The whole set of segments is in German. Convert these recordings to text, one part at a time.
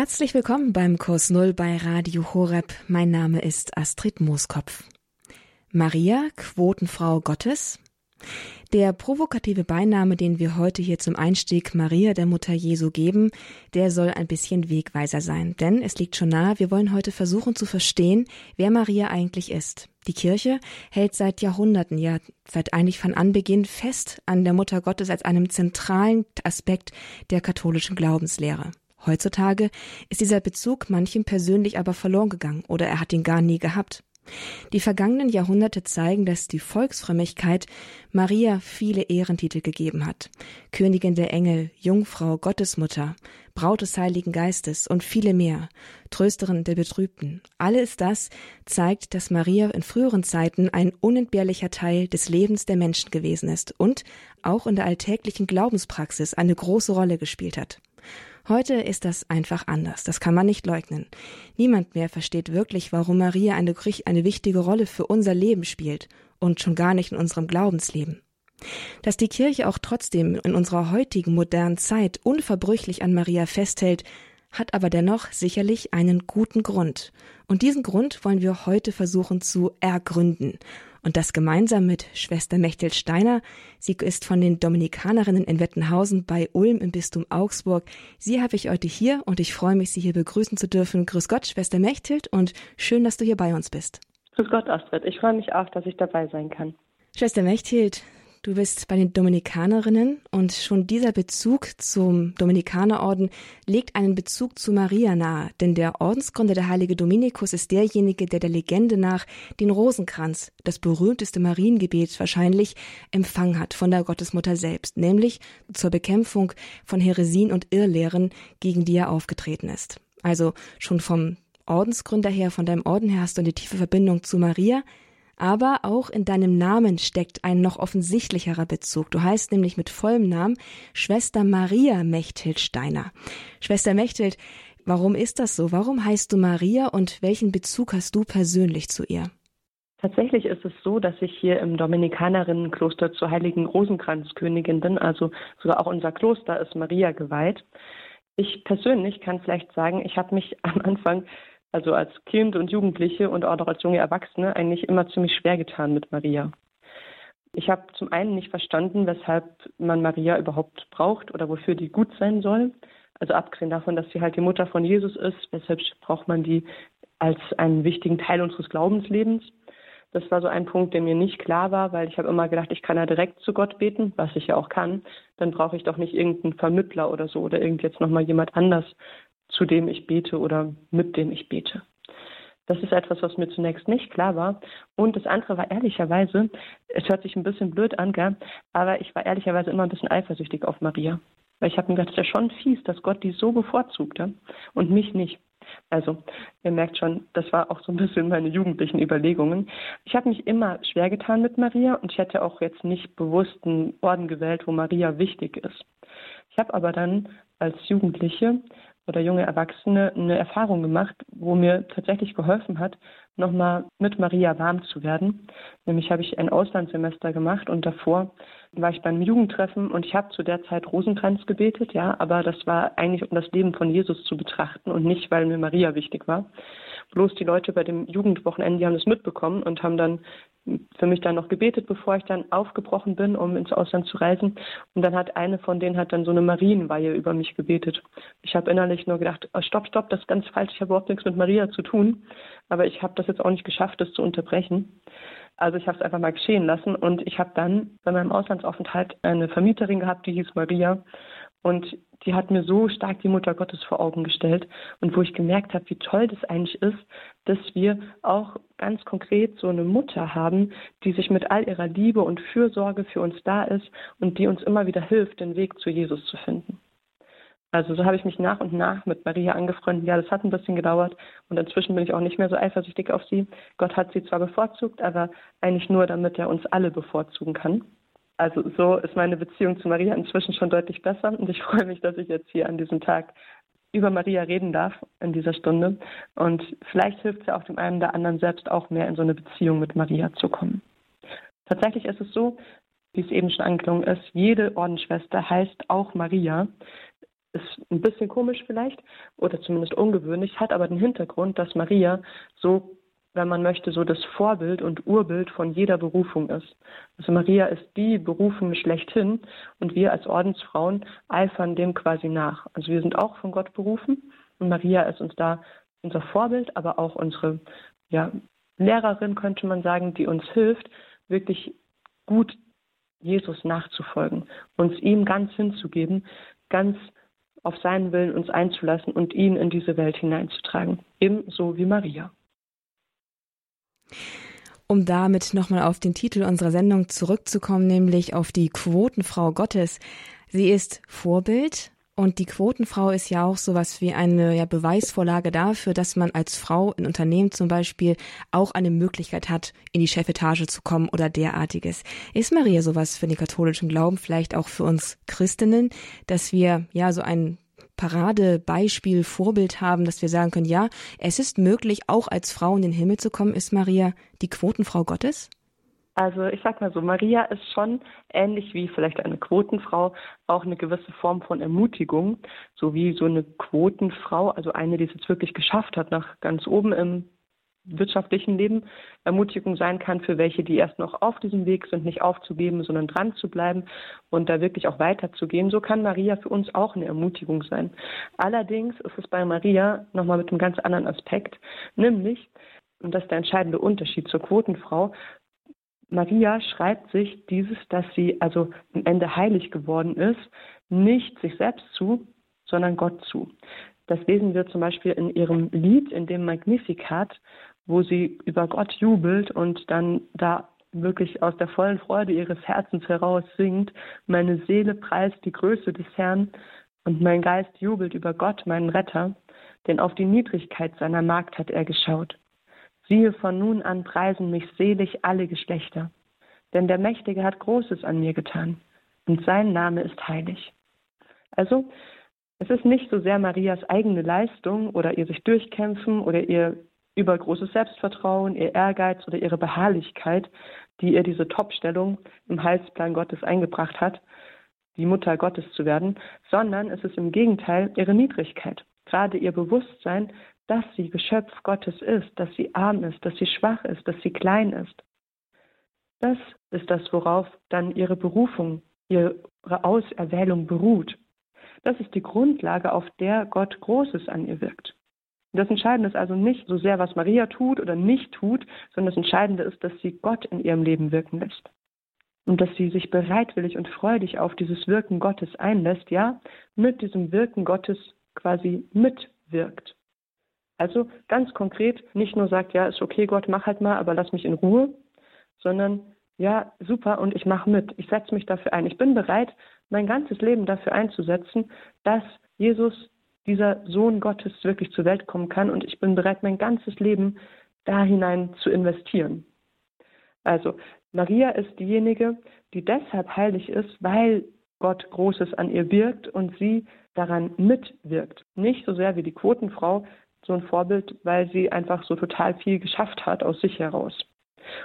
Herzlich willkommen beim Kurs Null bei Radio Horeb. Mein Name ist Astrid Mooskopf. Maria, Quotenfrau Gottes. Der provokative Beiname, den wir heute hier zum Einstieg Maria der Mutter Jesu geben, der soll ein bisschen Wegweiser sein. Denn es liegt schon nahe, wir wollen heute versuchen zu verstehen, wer Maria eigentlich ist. Die Kirche hält seit Jahrhunderten, ja seit eigentlich von Anbeginn fest an der Mutter Gottes als einem zentralen Aspekt der katholischen Glaubenslehre. Heutzutage ist dieser Bezug manchem persönlich aber verloren gegangen oder er hat ihn gar nie gehabt. Die vergangenen Jahrhunderte zeigen, dass die Volksfrömmigkeit Maria viele Ehrentitel gegeben hat. Königin der Engel, Jungfrau, Gottesmutter, Braut des Heiligen Geistes und viele mehr, Trösterin der Betrübten. Alles das zeigt, dass Maria in früheren Zeiten ein unentbehrlicher Teil des Lebens der Menschen gewesen ist und auch in der alltäglichen Glaubenspraxis eine große Rolle gespielt hat. Heute ist das einfach anders, das kann man nicht leugnen. Niemand mehr versteht wirklich, warum Maria eine, eine wichtige Rolle für unser Leben spielt und schon gar nicht in unserem Glaubensleben. Dass die Kirche auch trotzdem in unserer heutigen modernen Zeit unverbrüchlich an Maria festhält, hat aber dennoch sicherlich einen guten Grund. Und diesen Grund wollen wir heute versuchen zu ergründen und das gemeinsam mit Schwester Mechthild Steiner. Sie ist von den Dominikanerinnen in Wettenhausen bei Ulm im Bistum Augsburg. Sie habe ich heute hier und ich freue mich, Sie hier begrüßen zu dürfen. Grüß Gott, Schwester Mechthild und schön, dass du hier bei uns bist. Grüß Gott, Astrid. Ich freue mich auch, dass ich dabei sein kann. Schwester Mechthild, Du bist bei den Dominikanerinnen und schon dieser Bezug zum Dominikanerorden legt einen Bezug zu Maria nahe, denn der Ordensgründer, der heilige Dominikus, ist derjenige, der der Legende nach den Rosenkranz, das berühmteste Mariengebet wahrscheinlich, empfangen hat von der Gottesmutter selbst, nämlich zur Bekämpfung von Heresien und Irrlehren, gegen die er aufgetreten ist. Also schon vom Ordensgründer her, von deinem Orden her hast du eine tiefe Verbindung zu Maria, aber auch in deinem Namen steckt ein noch offensichtlicherer Bezug. Du heißt nämlich mit vollem Namen Schwester Maria Mechthild Steiner. Schwester Mechthild, warum ist das so? Warum heißt du Maria und welchen Bezug hast du persönlich zu ihr? Tatsächlich ist es so, dass ich hier im Dominikanerinnenkloster zur heiligen Rosenkranzkönigin bin, also sogar auch unser Kloster ist Maria geweiht. Ich persönlich kann vielleicht sagen, ich habe mich am Anfang also als Kind und Jugendliche und auch noch als junge Erwachsene, eigentlich immer ziemlich schwer getan mit Maria. Ich habe zum einen nicht verstanden, weshalb man Maria überhaupt braucht oder wofür die gut sein soll. Also abgesehen davon, dass sie halt die Mutter von Jesus ist, weshalb braucht man die als einen wichtigen Teil unseres Glaubenslebens. Das war so ein Punkt, der mir nicht klar war, weil ich habe immer gedacht, ich kann ja direkt zu Gott beten, was ich ja auch kann. Dann brauche ich doch nicht irgendeinen Vermittler oder so oder irgend jetzt nochmal jemand anders, zu dem ich bete oder mit dem ich bete. Das ist etwas, was mir zunächst nicht klar war. Und das andere war ehrlicherweise, es hört sich ein bisschen blöd an, gell? aber ich war ehrlicherweise immer ein bisschen eifersüchtig auf Maria. Weil ich habe mir gedacht, es ist ja schon fies, dass Gott die so bevorzugte und mich nicht. Also, ihr merkt schon, das war auch so ein bisschen meine jugendlichen Überlegungen. Ich habe mich immer schwer getan mit Maria und ich hätte auch jetzt nicht bewusst einen Orden gewählt, wo Maria wichtig ist. Ich habe aber dann als Jugendliche oder junge Erwachsene eine Erfahrung gemacht, wo mir tatsächlich geholfen hat, nochmal mit Maria warm zu werden. Nämlich habe ich ein Auslandssemester gemacht und davor war ich beim Jugendtreffen und ich habe zu der Zeit Rosenkranz gebetet, ja, aber das war eigentlich um das Leben von Jesus zu betrachten und nicht, weil mir Maria wichtig war. Bloß die Leute bei dem Jugendwochenende, die haben das mitbekommen und haben dann für mich dann noch gebetet, bevor ich dann aufgebrochen bin, um ins Ausland zu reisen. Und dann hat eine von denen hat dann so eine Marienweihe über mich gebetet. Ich habe innerlich nur gedacht, oh, stopp, stopp, das ist ganz falsch, ich habe überhaupt nichts mit Maria zu tun. Aber ich habe das jetzt auch nicht geschafft, das zu unterbrechen. Also ich habe es einfach mal geschehen lassen und ich habe dann bei meinem Auslandsaufenthalt eine Vermieterin gehabt, die hieß Maria. Und die hat mir so stark die Mutter Gottes vor Augen gestellt und wo ich gemerkt habe, wie toll das eigentlich ist, dass wir auch ganz konkret so eine Mutter haben, die sich mit all ihrer Liebe und Fürsorge für uns da ist und die uns immer wieder hilft, den Weg zu Jesus zu finden. Also so habe ich mich nach und nach mit Maria angefreundet. Ja, das hat ein bisschen gedauert und inzwischen bin ich auch nicht mehr so eifersüchtig auf sie. Gott hat sie zwar bevorzugt, aber eigentlich nur, damit er uns alle bevorzugen kann. Also so ist meine Beziehung zu Maria inzwischen schon deutlich besser und ich freue mich, dass ich jetzt hier an diesem Tag über Maria reden darf in dieser Stunde. Und vielleicht hilft es ja auch dem einen oder anderen selbst auch mehr in so eine Beziehung mit Maria zu kommen. Tatsächlich ist es so, wie es eben schon angeklungen ist, jede Ordensschwester heißt auch Maria. ist ein bisschen komisch vielleicht oder zumindest ungewöhnlich, hat aber den Hintergrund, dass Maria so, wenn man möchte, so das Vorbild und Urbild von jeder Berufung ist. Also Maria ist die Berufung schlechthin und wir als Ordensfrauen eifern dem quasi nach. Also wir sind auch von Gott berufen und Maria ist uns da unser Vorbild, aber auch unsere ja, Lehrerin, könnte man sagen, die uns hilft, wirklich gut Jesus nachzufolgen, uns ihm ganz hinzugeben, ganz auf seinen Willen uns einzulassen und ihn in diese Welt hineinzutragen, ebenso wie Maria. Um damit nochmal auf den Titel unserer Sendung zurückzukommen, nämlich auf die Quotenfrau Gottes. Sie ist Vorbild, und die Quotenfrau ist ja auch sowas wie eine ja, Beweisvorlage dafür, dass man als Frau in Unternehmen zum Beispiel auch eine Möglichkeit hat, in die Chefetage zu kommen oder derartiges. Ist Maria sowas für den katholischen Glauben, vielleicht auch für uns Christinnen, dass wir ja so ein Paradebeispiel, Vorbild haben, dass wir sagen können, ja, es ist möglich, auch als Frau in den Himmel zu kommen. Ist Maria die Quotenfrau Gottes? Also ich sag mal so, Maria ist schon ähnlich wie vielleicht eine Quotenfrau auch eine gewisse Form von Ermutigung, so wie so eine Quotenfrau, also eine, die es jetzt wirklich geschafft hat, nach ganz oben im wirtschaftlichen Leben Ermutigung sein kann für welche, die erst noch auf diesem Weg sind, nicht aufzugeben, sondern dran zu bleiben und da wirklich auch weiterzugehen. So kann Maria für uns auch eine Ermutigung sein. Allerdings ist es bei Maria nochmal mit einem ganz anderen Aspekt, nämlich, und das ist der entscheidende Unterschied zur Quotenfrau, Maria schreibt sich dieses, dass sie also am Ende heilig geworden ist, nicht sich selbst zu, sondern Gott zu. Das lesen wir zum Beispiel in ihrem Lied, in dem Magnificat, wo sie über Gott jubelt und dann da wirklich aus der vollen Freude ihres Herzens heraus singt, meine Seele preist die Größe des Herrn und mein Geist jubelt über Gott, meinen Retter, denn auf die Niedrigkeit seiner Magd hat er geschaut. Siehe, von nun an preisen mich selig alle Geschlechter, denn der Mächtige hat Großes an mir getan, und sein Name ist heilig. Also, es ist nicht so sehr Marias eigene Leistung oder ihr sich durchkämpfen oder ihr übergroßes Selbstvertrauen, ihr Ehrgeiz oder ihre Beharrlichkeit, die ihr diese Topstellung im Heilsplan Gottes eingebracht hat, die Mutter Gottes zu werden, sondern es ist im Gegenteil ihre Niedrigkeit, gerade ihr Bewusstsein, dass sie Geschöpf Gottes ist, dass sie arm ist, dass sie schwach ist, dass sie klein ist. Das ist das, worauf dann ihre Berufung, ihre Auserwählung beruht. Das ist die Grundlage, auf der Gott Großes an ihr wirkt. Das Entscheidende ist also nicht so sehr, was Maria tut oder nicht tut, sondern das Entscheidende ist, dass sie Gott in ihrem Leben wirken lässt. Und dass sie sich bereitwillig und freudig auf dieses Wirken Gottes einlässt, ja, mit diesem Wirken Gottes quasi mitwirkt. Also ganz konkret nicht nur sagt, ja, ist okay, Gott, mach halt mal, aber lass mich in Ruhe, sondern ja, super und ich mache mit. Ich setze mich dafür ein. Ich bin bereit, mein ganzes Leben dafür einzusetzen, dass Jesus, dieser Sohn Gottes, wirklich zur Welt kommen kann und ich bin bereit, mein ganzes Leben da hinein zu investieren. Also Maria ist diejenige, die deshalb heilig ist, weil Gott Großes an ihr wirkt und sie daran mitwirkt. Nicht so sehr wie die Quotenfrau, so ein Vorbild, weil sie einfach so total viel geschafft hat aus sich heraus.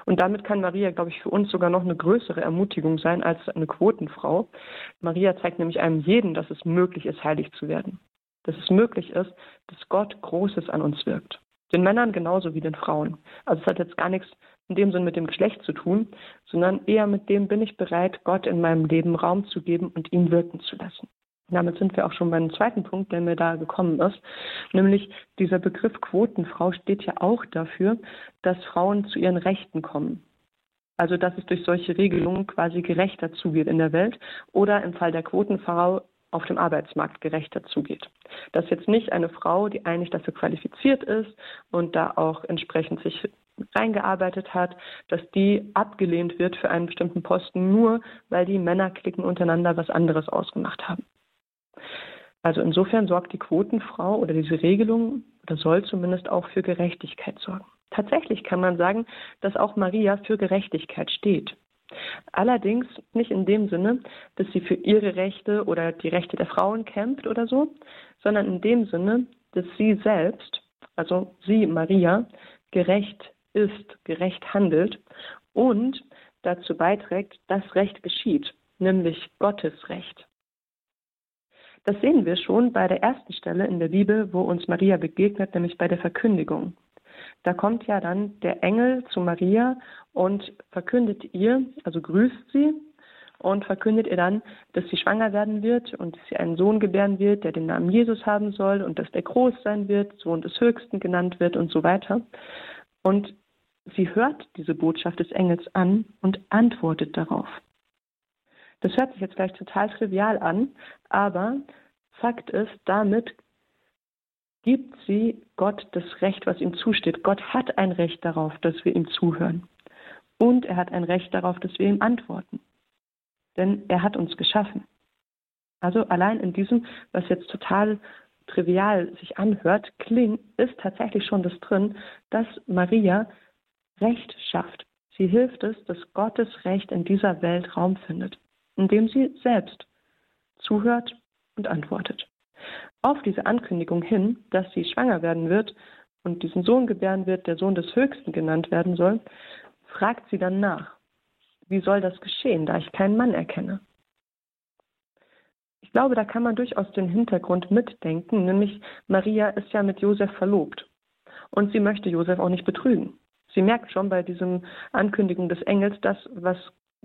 Und damit kann Maria, glaube ich, für uns sogar noch eine größere Ermutigung sein als eine Quotenfrau. Maria zeigt nämlich einem jeden, dass es möglich ist, heilig zu werden. Dass es möglich ist, dass Gott Großes an uns wirkt. Den Männern genauso wie den Frauen. Also es hat jetzt gar nichts in dem Sinn mit dem Geschlecht zu tun, sondern eher mit dem bin ich bereit, Gott in meinem Leben Raum zu geben und ihn wirken zu lassen. Damit sind wir auch schon beim zweiten Punkt, der mir da gekommen ist, nämlich dieser Begriff Quotenfrau steht ja auch dafür, dass Frauen zu ihren Rechten kommen. Also dass es durch solche Regelungen quasi gerechter zugeht in der Welt oder im Fall der Quotenfrau auf dem Arbeitsmarkt gerechter zugeht. Dass jetzt nicht eine Frau, die eigentlich dafür qualifiziert ist und da auch entsprechend sich reingearbeitet hat, dass die abgelehnt wird für einen bestimmten Posten, nur weil die Männerklicken untereinander was anderes ausgemacht haben. Also insofern sorgt die Quotenfrau oder diese Regelung oder soll zumindest auch für Gerechtigkeit sorgen. Tatsächlich kann man sagen, dass auch Maria für Gerechtigkeit steht. Allerdings nicht in dem Sinne, dass sie für ihre Rechte oder die Rechte der Frauen kämpft oder so, sondern in dem Sinne, dass sie selbst, also sie, Maria, gerecht ist, gerecht handelt und dazu beiträgt, dass Recht geschieht, nämlich Gottes Recht. Das sehen wir schon bei der ersten Stelle in der Bibel, wo uns Maria begegnet, nämlich bei der Verkündigung. Da kommt ja dann der Engel zu Maria und verkündet ihr, also grüßt sie und verkündet ihr dann, dass sie schwanger werden wird und dass sie einen Sohn gebären wird, der den Namen Jesus haben soll und dass der groß sein wird, Sohn des Höchsten genannt wird und so weiter. Und sie hört diese Botschaft des Engels an und antwortet darauf. Das hört sich jetzt gleich total trivial an, aber Fakt ist, damit gibt sie Gott das Recht, was ihm zusteht. Gott hat ein Recht darauf, dass wir ihm zuhören. Und er hat ein Recht darauf, dass wir ihm antworten. Denn er hat uns geschaffen. Also allein in diesem, was jetzt total trivial sich anhört, klingt, ist tatsächlich schon das drin, dass Maria Recht schafft. Sie hilft es, dass Gottes Recht in dieser Welt Raum findet, indem sie selbst zuhört und antwortet. Auf diese Ankündigung hin, dass sie schwanger werden wird und diesen Sohn gebären wird, der Sohn des Höchsten genannt werden soll, fragt sie dann nach. Wie soll das geschehen, da ich keinen Mann erkenne? Ich glaube, da kann man durchaus den Hintergrund mitdenken, nämlich Maria ist ja mit Josef verlobt und sie möchte Josef auch nicht betrügen. Sie merkt schon bei diesem Ankündigung des Engels, dass was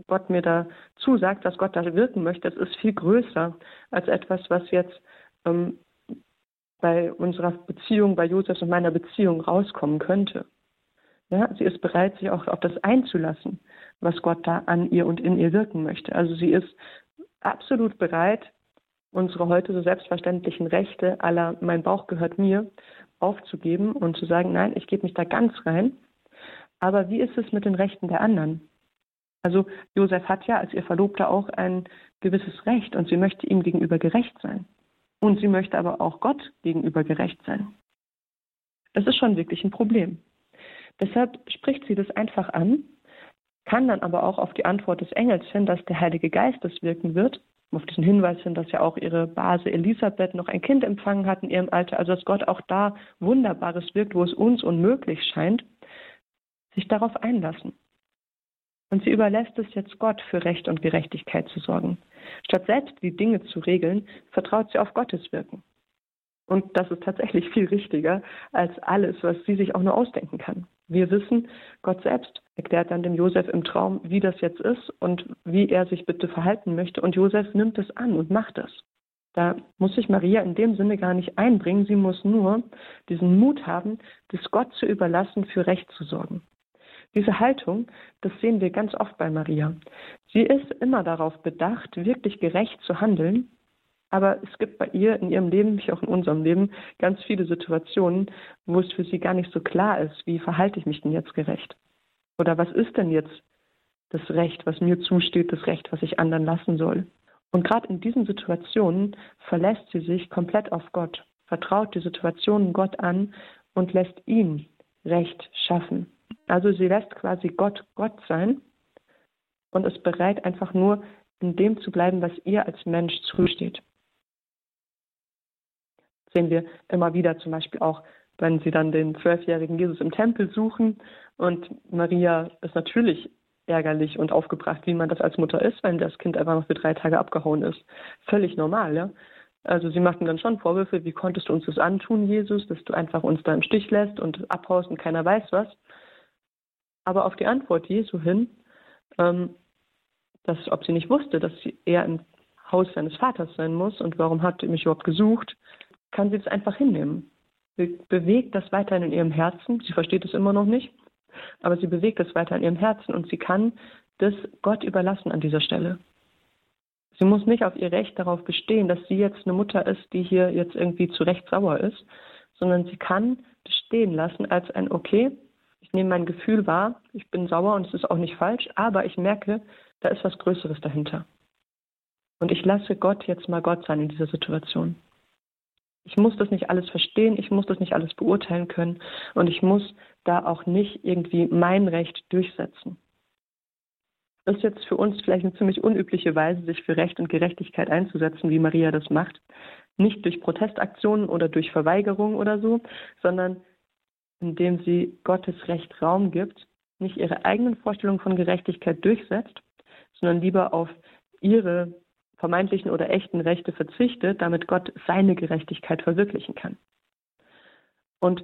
Gott mir da zusagt, was Gott da wirken möchte, das ist viel größer als etwas, was jetzt ähm, bei unserer Beziehung, bei Josefs und meiner Beziehung rauskommen könnte. Ja, sie ist bereit, sich auch auf das einzulassen, was Gott da an ihr und in ihr wirken möchte. Also sie ist absolut bereit, unsere heute so selbstverständlichen Rechte aller mein Bauch gehört mir aufzugeben und zu sagen, nein, ich gebe mich da ganz rein. Aber wie ist es mit den Rechten der anderen? Also Josef hat ja als ihr Verlobter auch ein gewisses Recht und sie möchte ihm gegenüber gerecht sein. Und sie möchte aber auch Gott gegenüber gerecht sein. Das ist schon wirklich ein Problem. Deshalb spricht sie das einfach an, kann dann aber auch auf die Antwort des Engels hin, dass der Heilige Geist es wirken wird, auf diesen Hinweis hin, dass ja auch ihre Base Elisabeth noch ein Kind empfangen hat in ihrem Alter, also dass Gott auch da Wunderbares wirkt, wo es uns unmöglich scheint, sich darauf einlassen. Und sie überlässt es jetzt Gott, für Recht und Gerechtigkeit zu sorgen. Statt selbst die Dinge zu regeln, vertraut sie auf Gottes Wirken. Und das ist tatsächlich viel richtiger als alles, was sie sich auch nur ausdenken kann. Wir wissen, Gott selbst erklärt dann dem Josef im Traum, wie das jetzt ist und wie er sich bitte verhalten möchte. Und Josef nimmt es an und macht es. Da muss sich Maria in dem Sinne gar nicht einbringen. Sie muss nur diesen Mut haben, das Gott zu überlassen, für Recht zu sorgen. Diese Haltung, das sehen wir ganz oft bei Maria. Sie ist immer darauf bedacht, wirklich gerecht zu handeln, aber es gibt bei ihr in ihrem Leben, wie auch in unserem Leben, ganz viele Situationen, wo es für sie gar nicht so klar ist, wie verhalte ich mich denn jetzt gerecht? Oder was ist denn jetzt das Recht, was mir zusteht, das Recht, was ich anderen lassen soll? Und gerade in diesen Situationen verlässt sie sich komplett auf Gott, vertraut die Situationen Gott an und lässt ihn Recht schaffen. Also sie lässt quasi Gott Gott sein und ist bereit, einfach nur in dem zu bleiben, was ihr als Mensch zusteht. Sehen wir immer wieder zum Beispiel auch, wenn sie dann den zwölfjährigen Jesus im Tempel suchen und Maria ist natürlich ärgerlich und aufgebracht, wie man das als Mutter ist, wenn das Kind einfach noch für drei Tage abgehauen ist. Völlig normal, ja. Also sie machten dann schon Vorwürfe, wie konntest du uns das antun, Jesus, dass du einfach uns da im Stich lässt und abhaust und keiner weiß was aber auf die Antwort Jesu hin, ähm, dass ob sie nicht wusste, dass sie eher im Haus seines Vaters sein muss und warum hat sie mich überhaupt gesucht, kann sie das einfach hinnehmen. Sie bewegt das weiterhin in ihrem Herzen. Sie versteht es immer noch nicht, aber sie bewegt es weiter in ihrem Herzen und sie kann das Gott überlassen an dieser Stelle. Sie muss nicht auf ihr Recht darauf bestehen, dass sie jetzt eine Mutter ist, die hier jetzt irgendwie zu Recht sauer ist, sondern sie kann das stehen lassen als ein Okay, ich nehme mein Gefühl wahr, ich bin sauer und es ist auch nicht falsch, aber ich merke, da ist was Größeres dahinter. Und ich lasse Gott jetzt mal Gott sein in dieser Situation. Ich muss das nicht alles verstehen, ich muss das nicht alles beurteilen können und ich muss da auch nicht irgendwie mein Recht durchsetzen. Das ist jetzt für uns vielleicht eine ziemlich unübliche Weise, sich für Recht und Gerechtigkeit einzusetzen, wie Maria das macht. Nicht durch Protestaktionen oder durch Verweigerung oder so, sondern indem sie Gottes Recht Raum gibt, nicht ihre eigenen Vorstellungen von Gerechtigkeit durchsetzt, sondern lieber auf ihre vermeintlichen oder echten Rechte verzichtet, damit Gott seine Gerechtigkeit verwirklichen kann. Und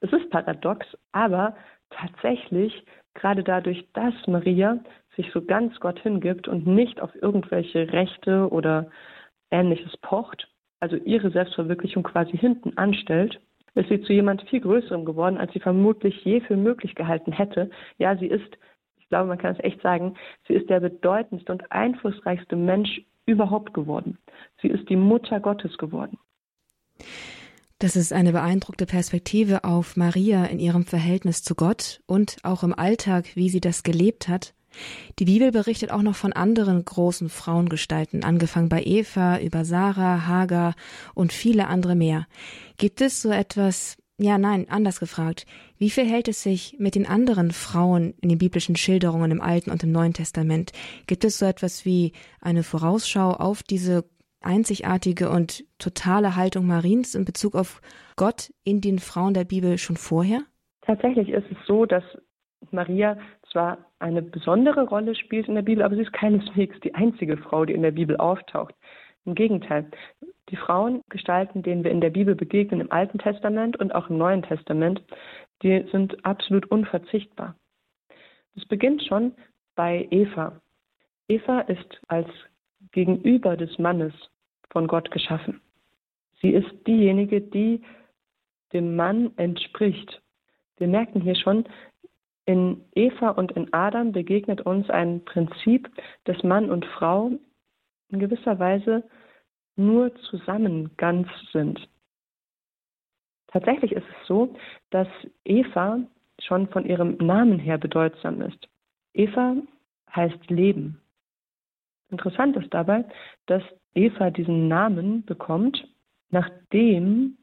es ist paradox, aber tatsächlich, gerade dadurch, dass Maria sich so ganz Gott hingibt und nicht auf irgendwelche Rechte oder ähnliches pocht, also ihre Selbstverwirklichung quasi hinten anstellt, ist sie zu jemand viel Größerem geworden, als sie vermutlich je für möglich gehalten hätte. Ja, sie ist, ich glaube, man kann es echt sagen, sie ist der bedeutendste und einflussreichste Mensch überhaupt geworden. Sie ist die Mutter Gottes geworden. Das ist eine beeindruckende Perspektive auf Maria in ihrem Verhältnis zu Gott und auch im Alltag, wie sie das gelebt hat. Die Bibel berichtet auch noch von anderen großen Frauengestalten, angefangen bei Eva, über Sarah, Hagar und viele andere mehr. Gibt es so etwas, ja, nein, anders gefragt. Wie verhält es sich mit den anderen Frauen in den biblischen Schilderungen im Alten und im Neuen Testament? Gibt es so etwas wie eine Vorausschau auf diese einzigartige und totale Haltung Mariens in Bezug auf Gott in den Frauen der Bibel schon vorher? Tatsächlich ist es so, dass Maria zwar eine besondere Rolle spielt in der Bibel, aber sie ist keineswegs die einzige Frau, die in der Bibel auftaucht. Im Gegenteil, die Frauengestalten, denen wir in der Bibel begegnen, im Alten Testament und auch im Neuen Testament, die sind absolut unverzichtbar. Es beginnt schon bei Eva. Eva ist als Gegenüber des Mannes von Gott geschaffen. Sie ist diejenige, die dem Mann entspricht. Wir merken hier schon, in Eva und in Adam begegnet uns ein Prinzip, dass Mann und Frau in gewisser Weise nur zusammen ganz sind. Tatsächlich ist es so, dass Eva schon von ihrem Namen her bedeutsam ist. Eva heißt Leben. Interessant ist dabei, dass Eva diesen Namen bekommt, nachdem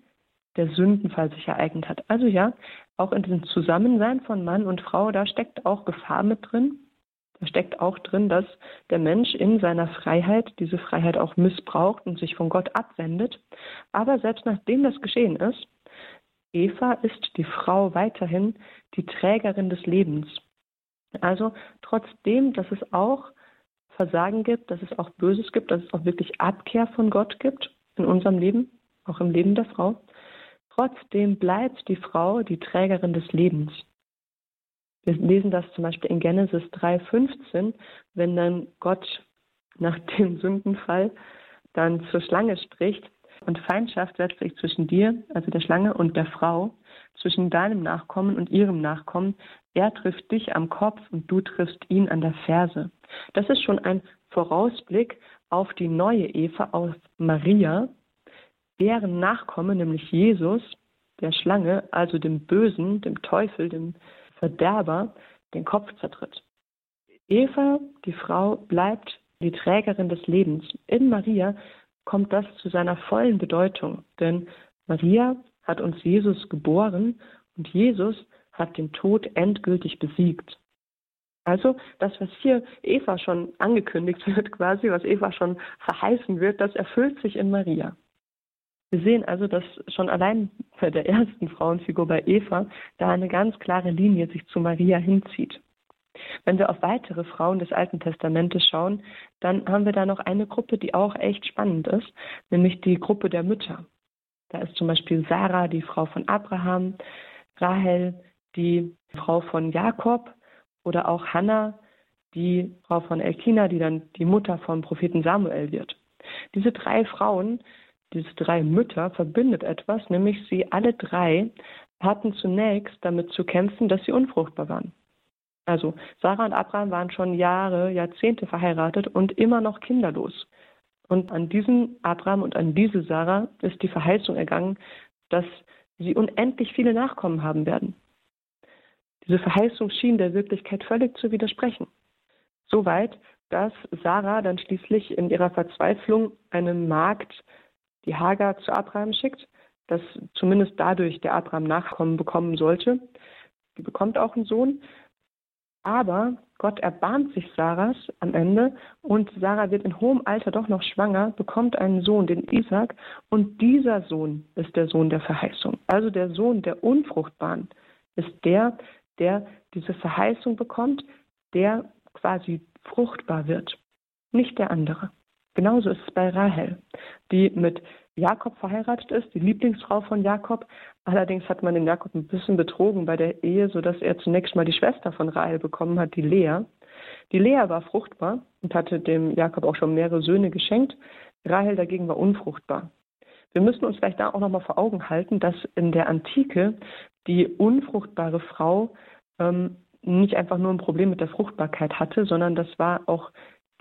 der Sündenfall sich ereignet hat. Also ja, auch in diesem Zusammensein von Mann und Frau, da steckt auch Gefahr mit drin. Da steckt auch drin, dass der Mensch in seiner Freiheit diese Freiheit auch missbraucht und sich von Gott abwendet. Aber selbst nachdem das geschehen ist, Eva ist die Frau weiterhin die Trägerin des Lebens. Also trotzdem, dass es auch Versagen gibt, dass es auch Böses gibt, dass es auch wirklich Abkehr von Gott gibt in unserem Leben, auch im Leben der Frau. Trotzdem bleibt die Frau die Trägerin des Lebens. Wir lesen das zum Beispiel in Genesis 3,15, wenn dann Gott nach dem Sündenfall dann zur Schlange spricht und Feindschaft setzt sich zwischen dir, also der Schlange, und der Frau, zwischen deinem Nachkommen und ihrem Nachkommen. Er trifft dich am Kopf und du triffst ihn an der Ferse. Das ist schon ein Vorausblick auf die neue Eva, auf Maria, deren Nachkomme, nämlich Jesus, der Schlange, also dem Bösen, dem Teufel, dem Verderber, den Kopf zertritt. Eva, die Frau, bleibt die Trägerin des Lebens. In Maria kommt das zu seiner vollen Bedeutung, denn Maria hat uns Jesus geboren und Jesus hat den Tod endgültig besiegt. Also das, was hier Eva schon angekündigt wird, quasi, was Eva schon verheißen wird, das erfüllt sich in Maria. Wir sehen also, dass schon allein bei der ersten Frauenfigur bei Eva da eine ganz klare Linie sich zu Maria hinzieht. Wenn wir auf weitere Frauen des Alten Testamentes schauen, dann haben wir da noch eine Gruppe, die auch echt spannend ist, nämlich die Gruppe der Mütter. Da ist zum Beispiel Sarah, die Frau von Abraham, Rahel, die Frau von Jakob oder auch Hannah, die Frau von Elkina, die dann die Mutter vom Propheten Samuel wird. Diese drei Frauen, diese drei Mütter verbindet etwas, nämlich sie alle drei hatten zunächst damit zu kämpfen, dass sie unfruchtbar waren. Also Sarah und Abraham waren schon Jahre, Jahrzehnte verheiratet und immer noch kinderlos. Und an diesen Abraham und an diese Sarah ist die Verheißung ergangen, dass sie unendlich viele Nachkommen haben werden. Diese Verheißung schien der Wirklichkeit völlig zu widersprechen. Soweit, dass Sarah dann schließlich in ihrer Verzweiflung eine Magd, die Hagar zu Abraham schickt, dass zumindest dadurch der Abraham Nachkommen bekommen sollte. Die bekommt auch einen Sohn, aber Gott erbarmt sich Sarahs am Ende und Sarah wird in hohem Alter doch noch schwanger, bekommt einen Sohn, den Isaac, und dieser Sohn ist der Sohn der Verheißung. Also der Sohn der Unfruchtbaren ist der, der diese Verheißung bekommt, der quasi fruchtbar wird, nicht der andere. Genauso ist es bei Rahel, die mit Jakob verheiratet ist, die Lieblingsfrau von Jakob. Allerdings hat man den Jakob ein bisschen betrogen bei der Ehe, sodass er zunächst mal die Schwester von Rahel bekommen hat, die Lea. Die Lea war fruchtbar und hatte dem Jakob auch schon mehrere Söhne geschenkt. Rahel dagegen war unfruchtbar. Wir müssen uns vielleicht da auch nochmal vor Augen halten, dass in der Antike die unfruchtbare Frau ähm, nicht einfach nur ein Problem mit der Fruchtbarkeit hatte, sondern das war auch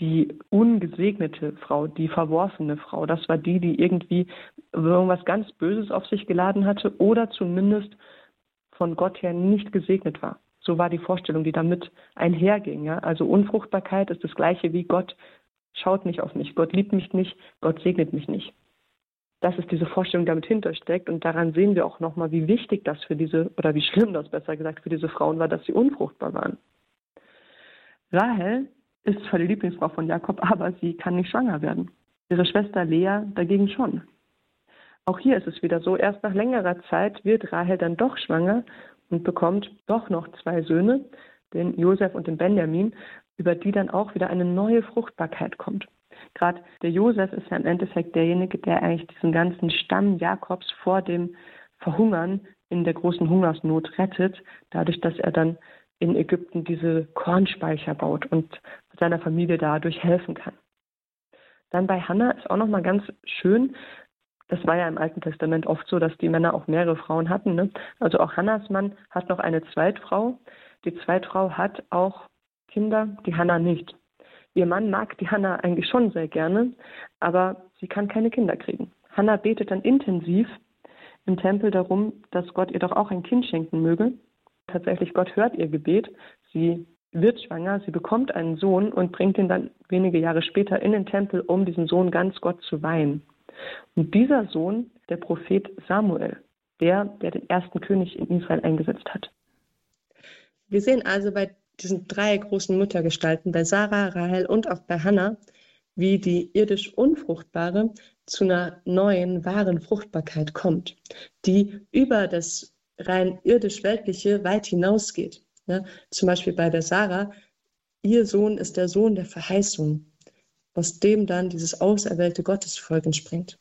die ungesegnete Frau, die verworfene Frau. Das war die, die irgendwie irgendwas ganz Böses auf sich geladen hatte oder zumindest von Gott her nicht gesegnet war. So war die Vorstellung, die damit einherging. Ja? Also Unfruchtbarkeit ist das gleiche wie Gott schaut nicht auf mich, Gott liebt mich nicht, Gott segnet mich nicht dass es diese Vorstellung damit hintersteckt. Und daran sehen wir auch nochmal, wie wichtig das für diese, oder wie schlimm das besser gesagt für diese Frauen war, dass sie unfruchtbar waren. Rahel ist zwar die Lieblingsfrau von Jakob, aber sie kann nicht schwanger werden. Ihre Schwester Lea dagegen schon. Auch hier ist es wieder so, erst nach längerer Zeit wird Rahel dann doch schwanger und bekommt doch noch zwei Söhne, den Josef und den Benjamin, über die dann auch wieder eine neue Fruchtbarkeit kommt. Gerade der Josef ist ja im Endeffekt derjenige, der eigentlich diesen ganzen Stamm Jakobs vor dem Verhungern in der großen Hungersnot rettet, dadurch, dass er dann in Ägypten diese Kornspeicher baut und seiner Familie dadurch helfen kann. Dann bei Hannah ist auch nochmal ganz schön, das war ja im Alten Testament oft so, dass die Männer auch mehrere Frauen hatten. Ne? Also auch Hannas Mann hat noch eine Zweitfrau. Die Zweitfrau hat auch Kinder, die Hannah nicht. Ihr Mann mag die Hannah eigentlich schon sehr gerne, aber sie kann keine Kinder kriegen. Hannah betet dann intensiv im Tempel darum, dass Gott ihr doch auch ein Kind schenken möge. Tatsächlich, Gott hört ihr Gebet. Sie wird schwanger, sie bekommt einen Sohn und bringt ihn dann wenige Jahre später in den Tempel, um diesen Sohn ganz Gott zu weihen. Und dieser Sohn, der Prophet Samuel, der, der den ersten König in Israel eingesetzt hat. Wir sehen also bei diesen drei großen Muttergestalten, bei Sarah, Rahel und auch bei Hannah, wie die irdisch Unfruchtbare zu einer neuen, wahren Fruchtbarkeit kommt, die über das rein irdisch-weltliche weit hinausgeht. Ja, zum Beispiel bei der Sarah, ihr Sohn ist der Sohn der Verheißung, aus dem dann dieses auserwählte Gottesvolk entspringt.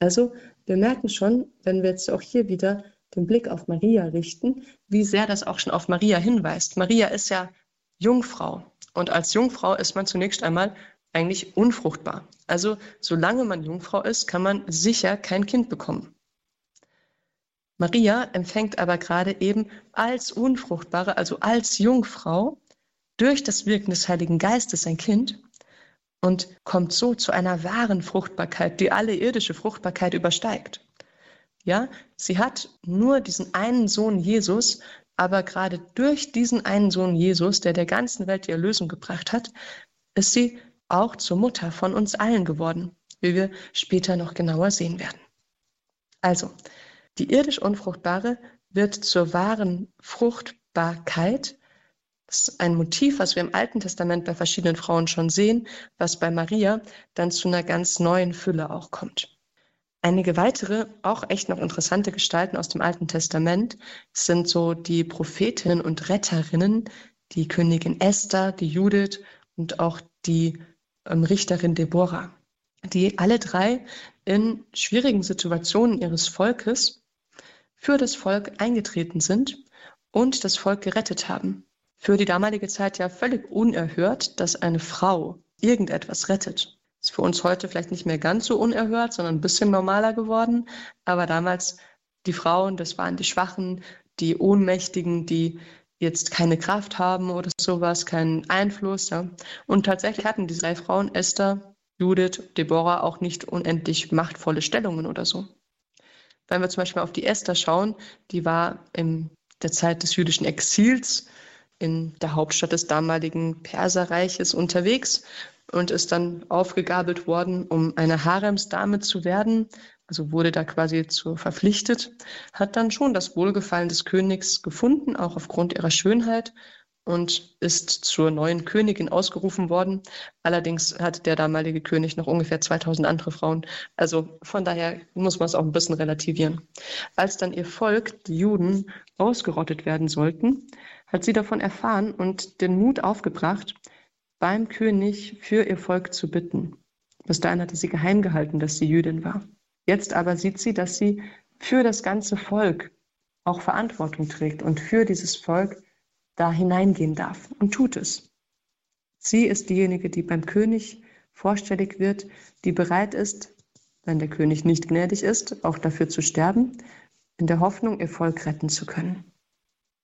Also, wir merken schon, wenn wir jetzt auch hier wieder den Blick auf Maria richten, wie sehr das auch schon auf Maria hinweist. Maria ist ja Jungfrau und als Jungfrau ist man zunächst einmal eigentlich unfruchtbar. Also solange man Jungfrau ist, kann man sicher kein Kind bekommen. Maria empfängt aber gerade eben als Unfruchtbare, also als Jungfrau, durch das Wirken des Heiligen Geistes ein Kind und kommt so zu einer wahren Fruchtbarkeit, die alle irdische Fruchtbarkeit übersteigt. Ja, sie hat nur diesen einen Sohn Jesus, aber gerade durch diesen einen Sohn Jesus, der der ganzen Welt die Erlösung gebracht hat, ist sie auch zur Mutter von uns allen geworden, wie wir später noch genauer sehen werden. Also, die irdisch Unfruchtbare wird zur wahren Fruchtbarkeit. Das ist ein Motiv, was wir im Alten Testament bei verschiedenen Frauen schon sehen, was bei Maria dann zu einer ganz neuen Fülle auch kommt. Einige weitere, auch echt noch interessante Gestalten aus dem Alten Testament sind so die Prophetinnen und Retterinnen, die Königin Esther, die Judith und auch die ähm, Richterin Deborah, die alle drei in schwierigen Situationen ihres Volkes für das Volk eingetreten sind und das Volk gerettet haben. Für die damalige Zeit ja völlig unerhört, dass eine Frau irgendetwas rettet. Ist für uns heute vielleicht nicht mehr ganz so unerhört, sondern ein bisschen normaler geworden. Aber damals die Frauen, das waren die Schwachen, die Ohnmächtigen, die jetzt keine Kraft haben oder sowas, keinen Einfluss. Ja. Und tatsächlich hatten diese drei Frauen, Esther, Judith, Deborah, auch nicht unendlich machtvolle Stellungen oder so. Wenn wir zum Beispiel auf die Esther schauen, die war in der Zeit des jüdischen Exils in der Hauptstadt des damaligen Perserreiches unterwegs und ist dann aufgegabelt worden, um eine Haremsdame zu werden. Also wurde da quasi zu verpflichtet, hat dann schon das Wohlgefallen des Königs gefunden, auch aufgrund ihrer Schönheit und ist zur neuen Königin ausgerufen worden. Allerdings hatte der damalige König noch ungefähr 2000 andere Frauen. Also von daher muss man es auch ein bisschen relativieren. Als dann ihr Volk, die Juden, ausgerottet werden sollten, hat sie davon erfahren und den Mut aufgebracht, beim König für ihr Volk zu bitten. Bis dahin hatte sie geheim gehalten, dass sie Jüdin war. Jetzt aber sieht sie, dass sie für das ganze Volk auch Verantwortung trägt und für dieses Volk da hineingehen darf und tut es. Sie ist diejenige, die beim König vorstellig wird, die bereit ist, wenn der König nicht gnädig ist, auch dafür zu sterben, in der Hoffnung, ihr Volk retten zu können.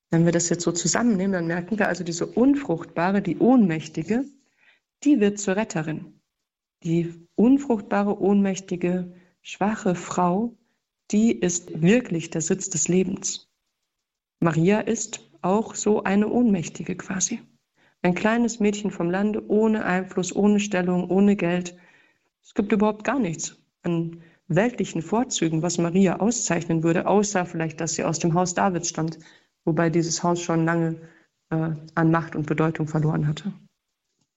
Wenn wir das jetzt so zusammennehmen, dann merken wir also, diese unfruchtbare, die ohnmächtige, die wird zur Retterin. Die unfruchtbare, ohnmächtige, schwache Frau, die ist wirklich der Sitz des Lebens. Maria ist auch so eine Ohnmächtige quasi. Ein kleines Mädchen vom Lande, ohne Einfluss, ohne Stellung, ohne Geld. Es gibt überhaupt gar nichts an weltlichen Vorzügen, was Maria auszeichnen würde, außer vielleicht, dass sie aus dem Haus Davids stammt, wobei dieses Haus schon lange äh, an Macht und Bedeutung verloren hatte.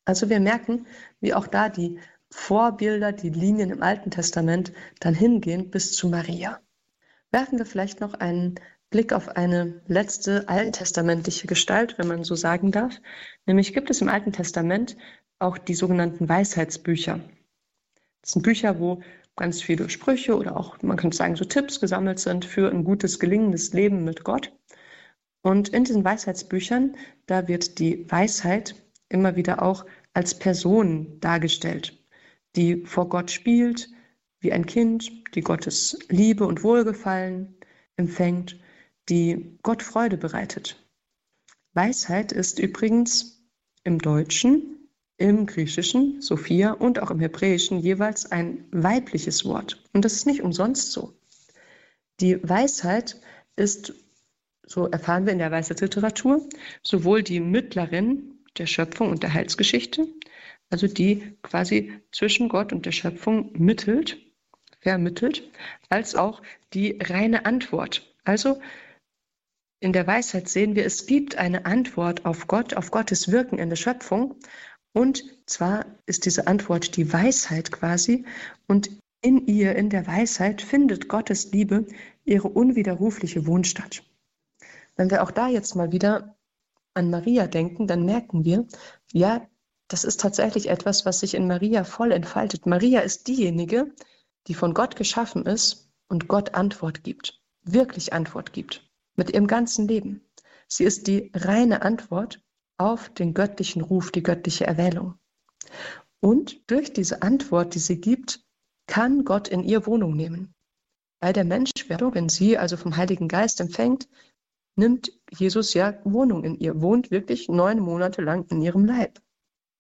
Also wir merken, wie auch da die Vorbilder, die Linien im Alten Testament dann hingehen bis zu Maria. Werfen wir vielleicht noch einen Blick auf eine letzte alttestamentliche Gestalt, wenn man so sagen darf. Nämlich gibt es im Alten Testament auch die sogenannten Weisheitsbücher. Das sind Bücher, wo ganz viele Sprüche oder auch, man könnte sagen, so Tipps gesammelt sind für ein gutes, gelingendes Leben mit Gott. Und in diesen Weisheitsbüchern, da wird die Weisheit immer wieder auch als Person dargestellt, die vor Gott spielt, wie ein Kind, die Gottes Liebe und Wohlgefallen empfängt, die Gott Freude bereitet. Weisheit ist übrigens im Deutschen im Griechischen, Sophia, und auch im Hebräischen jeweils ein weibliches Wort. Und das ist nicht umsonst so. Die Weisheit ist, so erfahren wir in der Weisheitsliteratur, sowohl die Mittlerin der Schöpfung und der Heilsgeschichte, also die quasi zwischen Gott und der Schöpfung mittelt, vermittelt, als auch die reine Antwort. Also in der Weisheit sehen wir, es gibt eine Antwort auf Gott, auf Gottes Wirken in der Schöpfung und zwar ist diese Antwort die Weisheit quasi. Und in ihr, in der Weisheit, findet Gottes Liebe ihre unwiderrufliche Wohnstatt. Wenn wir auch da jetzt mal wieder an Maria denken, dann merken wir, ja, das ist tatsächlich etwas, was sich in Maria voll entfaltet. Maria ist diejenige, die von Gott geschaffen ist und Gott Antwort gibt, wirklich Antwort gibt, mit ihrem ganzen Leben. Sie ist die reine Antwort auf den göttlichen Ruf, die göttliche Erwählung. Und durch diese Antwort, die sie gibt, kann Gott in ihr Wohnung nehmen. Bei der Menschwerdung, wenn sie also vom Heiligen Geist empfängt, nimmt Jesus ja Wohnung in ihr, wohnt wirklich neun Monate lang in ihrem Leib.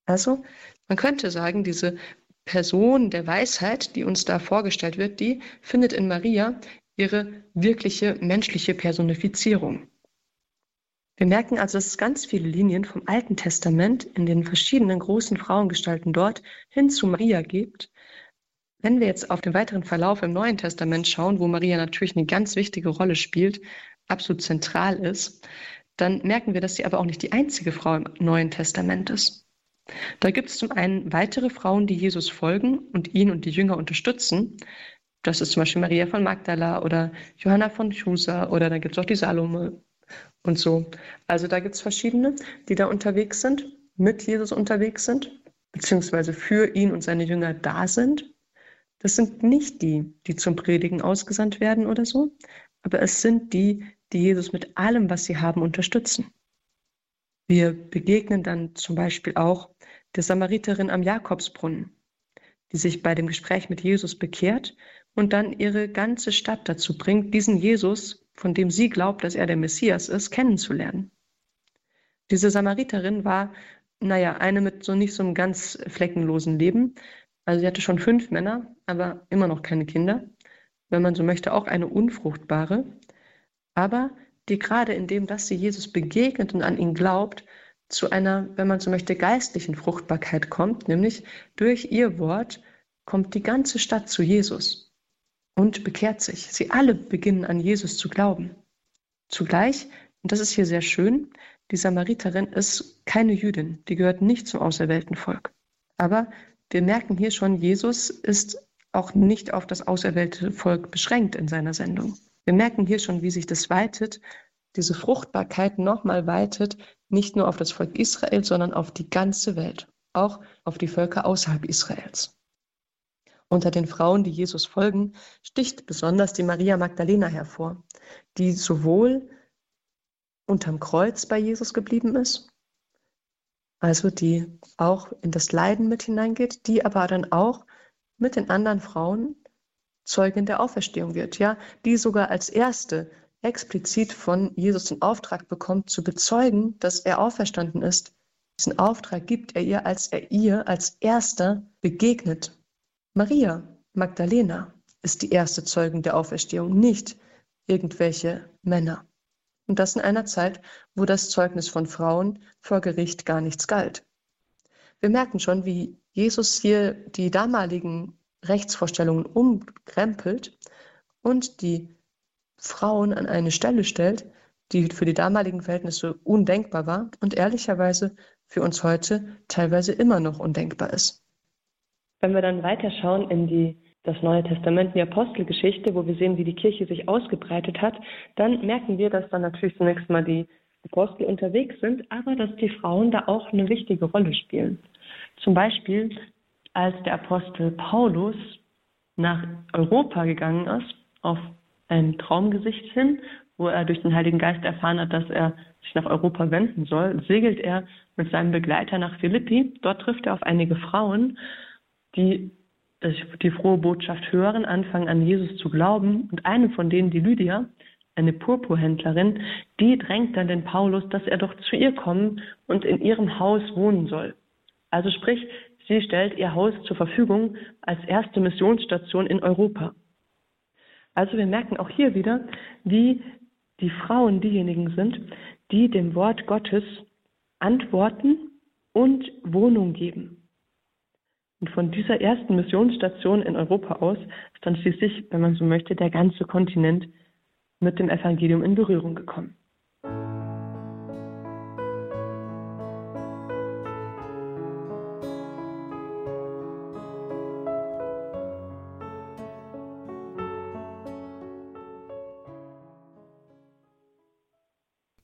Also man könnte sagen, diese Person der Weisheit, die uns da vorgestellt wird, die findet in Maria ihre wirkliche menschliche Personifizierung. Wir merken also, dass es ganz viele Linien vom Alten Testament in den verschiedenen großen Frauengestalten dort hin zu Maria gibt. Wenn wir jetzt auf den weiteren Verlauf im Neuen Testament schauen, wo Maria natürlich eine ganz wichtige Rolle spielt, absolut zentral ist, dann merken wir, dass sie aber auch nicht die einzige Frau im Neuen Testament ist. Da gibt es zum einen weitere Frauen, die Jesus folgen und ihn und die Jünger unterstützen. Das ist zum Beispiel Maria von Magdala oder Johanna von Chusa oder da gibt es auch die Salome und so. Also da gibt es verschiedene, die da unterwegs sind, mit Jesus unterwegs sind, beziehungsweise für ihn und seine Jünger da sind. Das sind nicht die, die zum Predigen ausgesandt werden oder so, aber es sind die, die Jesus mit allem, was sie haben, unterstützen. Wir begegnen dann zum Beispiel auch der Samariterin am Jakobsbrunnen, die sich bei dem Gespräch mit Jesus bekehrt und dann ihre ganze Stadt dazu bringt, diesen Jesus von dem sie glaubt, dass er der Messias ist, kennenzulernen. Diese Samariterin war, naja, eine mit so nicht so einem ganz fleckenlosen Leben. Also sie hatte schon fünf Männer, aber immer noch keine Kinder. Wenn man so möchte, auch eine unfruchtbare. Aber die gerade in dem, dass sie Jesus begegnet und an ihn glaubt, zu einer, wenn man so möchte, geistlichen Fruchtbarkeit kommt, nämlich durch ihr Wort kommt die ganze Stadt zu Jesus und bekehrt sich. Sie alle beginnen an Jesus zu glauben. Zugleich, und das ist hier sehr schön, die Samariterin ist keine Jüdin, die gehört nicht zum auserwählten Volk. Aber wir merken hier schon, Jesus ist auch nicht auf das auserwählte Volk beschränkt in seiner Sendung. Wir merken hier schon, wie sich das weitet, diese Fruchtbarkeit nochmal weitet, nicht nur auf das Volk Israel, sondern auf die ganze Welt, auch auf die Völker außerhalb Israels. Unter den Frauen, die Jesus folgen, sticht besonders die Maria Magdalena hervor, die sowohl unterm Kreuz bei Jesus geblieben ist, also die auch in das Leiden mit hineingeht, die aber dann auch mit den anderen Frauen Zeugin der Auferstehung wird, ja, die sogar als erste explizit von Jesus den Auftrag bekommt, zu bezeugen, dass er auferstanden ist. Diesen Auftrag gibt er ihr, als er ihr als erster begegnet. Maria Magdalena ist die erste Zeugin der Auferstehung, nicht irgendwelche Männer. Und das in einer Zeit, wo das Zeugnis von Frauen vor Gericht gar nichts galt. Wir merken schon, wie Jesus hier die damaligen Rechtsvorstellungen umkrempelt und die Frauen an eine Stelle stellt, die für die damaligen Verhältnisse undenkbar war und ehrlicherweise für uns heute teilweise immer noch undenkbar ist. Wenn wir dann weiterschauen in die, das Neue Testament, die Apostelgeschichte, wo wir sehen, wie die Kirche sich ausgebreitet hat, dann merken wir, dass dann natürlich zunächst mal die Apostel unterwegs sind, aber dass die Frauen da auch eine wichtige Rolle spielen. Zum Beispiel als der Apostel Paulus nach Europa gegangen ist, auf ein Traumgesicht hin, wo er durch den Heiligen Geist erfahren hat, dass er sich nach Europa wenden soll, segelt er mit seinem Begleiter nach Philippi. Dort trifft er auf einige Frauen, die die frohe Botschaft hören, anfangen an Jesus zu glauben. Und eine von denen, die Lydia, eine Purpurhändlerin, die drängt dann den Paulus, dass er doch zu ihr kommen und in ihrem Haus wohnen soll. Also sprich, Sie stellt ihr Haus zur Verfügung als erste Missionsstation in Europa. Also wir merken auch hier wieder, wie die Frauen diejenigen sind, die dem Wort Gottes antworten und Wohnung geben. Und von dieser ersten Missionsstation in Europa aus ist dann schließlich, wenn man so möchte, der ganze Kontinent mit dem Evangelium in Berührung gekommen.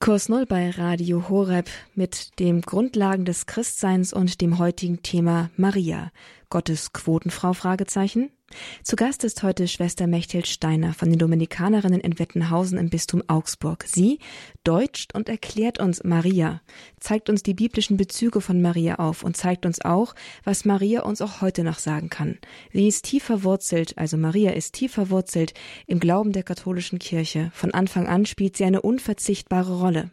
Kurs Null bei Radio Horeb mit dem Grundlagen des Christseins und dem heutigen Thema Maria, Gottes Quotenfrau Fragezeichen. Zu Gast ist heute Schwester Mechthild Steiner von den Dominikanerinnen in Wettenhausen im Bistum Augsburg. Sie deutscht und erklärt uns Maria, zeigt uns die biblischen Bezüge von Maria auf und zeigt uns auch, was Maria uns auch heute noch sagen kann. Sie ist tief verwurzelt, also Maria ist tief verwurzelt im Glauben der katholischen Kirche. Von Anfang an spielt sie eine unverzichtbare Rolle.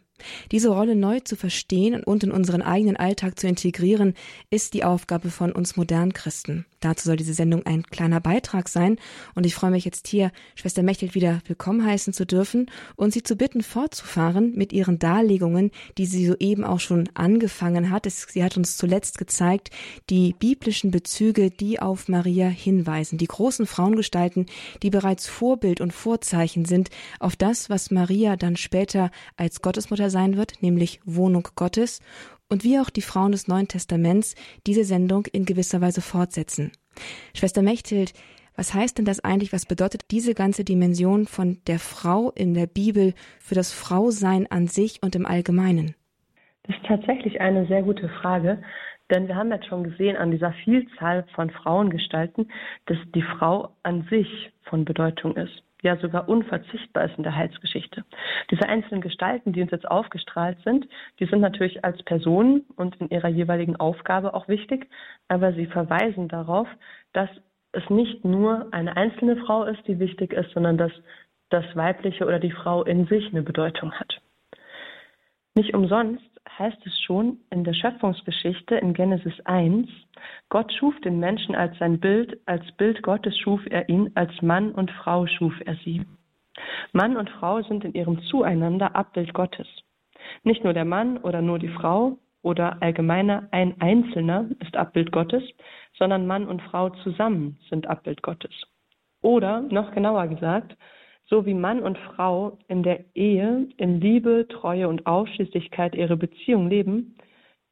Diese Rolle neu zu verstehen und in unseren eigenen Alltag zu integrieren, ist die Aufgabe von uns modernen Christen. Dazu soll diese Sendung ein kleiner Beitrag sein und ich freue mich jetzt hier, Schwester Mechthild wieder willkommen heißen zu dürfen und sie zu bitten, fortzufahren mit ihren Darlegungen, die sie soeben auch schon angefangen hat. Sie hat uns zuletzt gezeigt, die biblischen Bezüge, die auf Maria hinweisen, die großen Frauengestalten, die bereits Vorbild und Vorzeichen sind auf das, was Maria dann später als Gottesmutter sein wird, nämlich Wohnung Gottes und wie auch die Frauen des Neuen Testaments diese Sendung in gewisser Weise fortsetzen. Schwester Mechthild, was heißt denn das eigentlich? Was bedeutet diese ganze Dimension von der Frau in der Bibel für das Frausein an sich und im Allgemeinen? Das ist tatsächlich eine sehr gute Frage, denn wir haben jetzt schon gesehen an dieser Vielzahl von Frauengestalten, dass die Frau an sich von Bedeutung ist ja sogar unverzichtbar ist in der Heilsgeschichte. Diese einzelnen Gestalten, die uns jetzt aufgestrahlt sind, die sind natürlich als Personen und in ihrer jeweiligen Aufgabe auch wichtig, aber sie verweisen darauf, dass es nicht nur eine einzelne Frau ist, die wichtig ist, sondern dass das Weibliche oder die Frau in sich eine Bedeutung hat. Nicht umsonst heißt es schon in der Schöpfungsgeschichte in Genesis 1, Gott schuf den Menschen als sein Bild, als Bild Gottes schuf er ihn, als Mann und Frau schuf er sie. Mann und Frau sind in ihrem Zueinander Abbild Gottes. Nicht nur der Mann oder nur die Frau oder allgemeiner ein Einzelner ist Abbild Gottes, sondern Mann und Frau zusammen sind Abbild Gottes. Oder noch genauer gesagt, so wie Mann und Frau in der Ehe in Liebe, Treue und Ausschließlichkeit ihre Beziehung leben,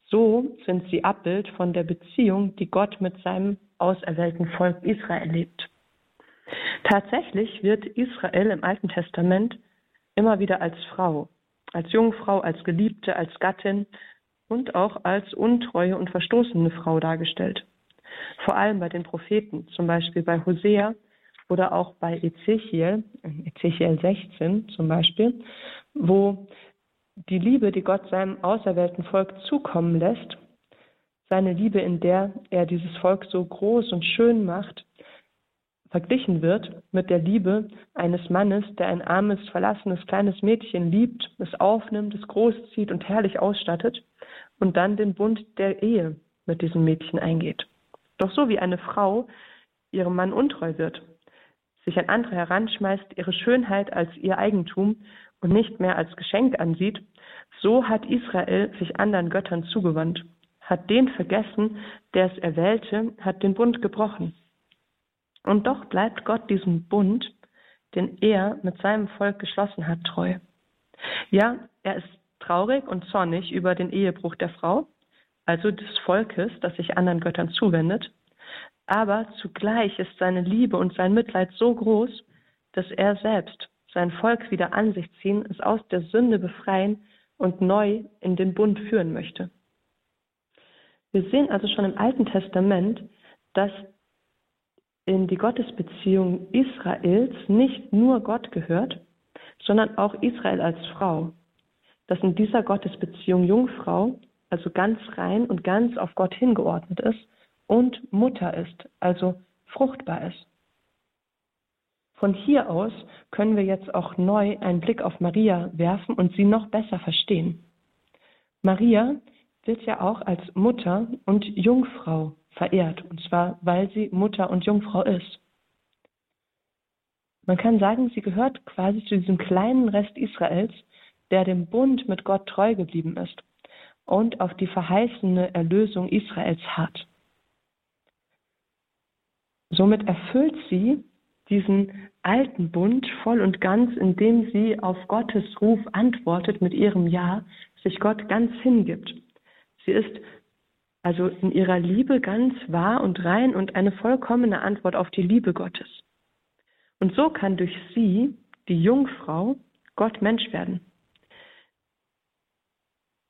so sind sie Abbild von der Beziehung, die Gott mit seinem auserwählten Volk Israel lebt. Tatsächlich wird Israel im Alten Testament immer wieder als Frau, als Jungfrau, als Geliebte, als Gattin und auch als untreue und verstoßene Frau dargestellt. Vor allem bei den Propheten, zum Beispiel bei Hosea oder auch bei Ezechiel, Ezechiel 16 zum Beispiel, wo die Liebe, die Gott seinem auserwählten Volk zukommen lässt, seine Liebe, in der er dieses Volk so groß und schön macht, verglichen wird mit der Liebe eines Mannes, der ein armes, verlassenes kleines Mädchen liebt, es aufnimmt, es großzieht und herrlich ausstattet und dann den Bund der Ehe mit diesem Mädchen eingeht. Doch so wie eine Frau ihrem Mann untreu wird, sich an andere heranschmeißt, ihre Schönheit als ihr Eigentum und nicht mehr als Geschenk ansieht, so hat Israel sich anderen Göttern zugewandt, hat den vergessen, der es erwählte, hat den Bund gebrochen. Und doch bleibt Gott diesem Bund, den er mit seinem Volk geschlossen hat, treu. Ja, er ist traurig und zornig über den Ehebruch der Frau, also des Volkes, das sich anderen Göttern zuwendet, aber zugleich ist seine Liebe und sein Mitleid so groß, dass er selbst sein Volk wieder an sich ziehen, es aus der Sünde befreien und neu in den Bund führen möchte. Wir sehen also schon im Alten Testament, dass in die Gottesbeziehung Israels nicht nur Gott gehört, sondern auch Israel als Frau. Dass in dieser Gottesbeziehung Jungfrau, also ganz rein und ganz auf Gott hingeordnet ist und Mutter ist, also fruchtbar ist. Von hier aus können wir jetzt auch neu einen Blick auf Maria werfen und sie noch besser verstehen. Maria wird ja auch als Mutter und Jungfrau verehrt, und zwar weil sie Mutter und Jungfrau ist. Man kann sagen, sie gehört quasi zu diesem kleinen Rest Israels, der dem Bund mit Gott treu geblieben ist und auf die verheißene Erlösung Israels hat. Somit erfüllt sie diesen alten Bund voll und ganz, indem sie auf Gottes Ruf antwortet mit ihrem Ja, sich Gott ganz hingibt. Sie ist also in ihrer Liebe ganz wahr und rein und eine vollkommene Antwort auf die Liebe Gottes. Und so kann durch sie, die Jungfrau, Gott Mensch werden.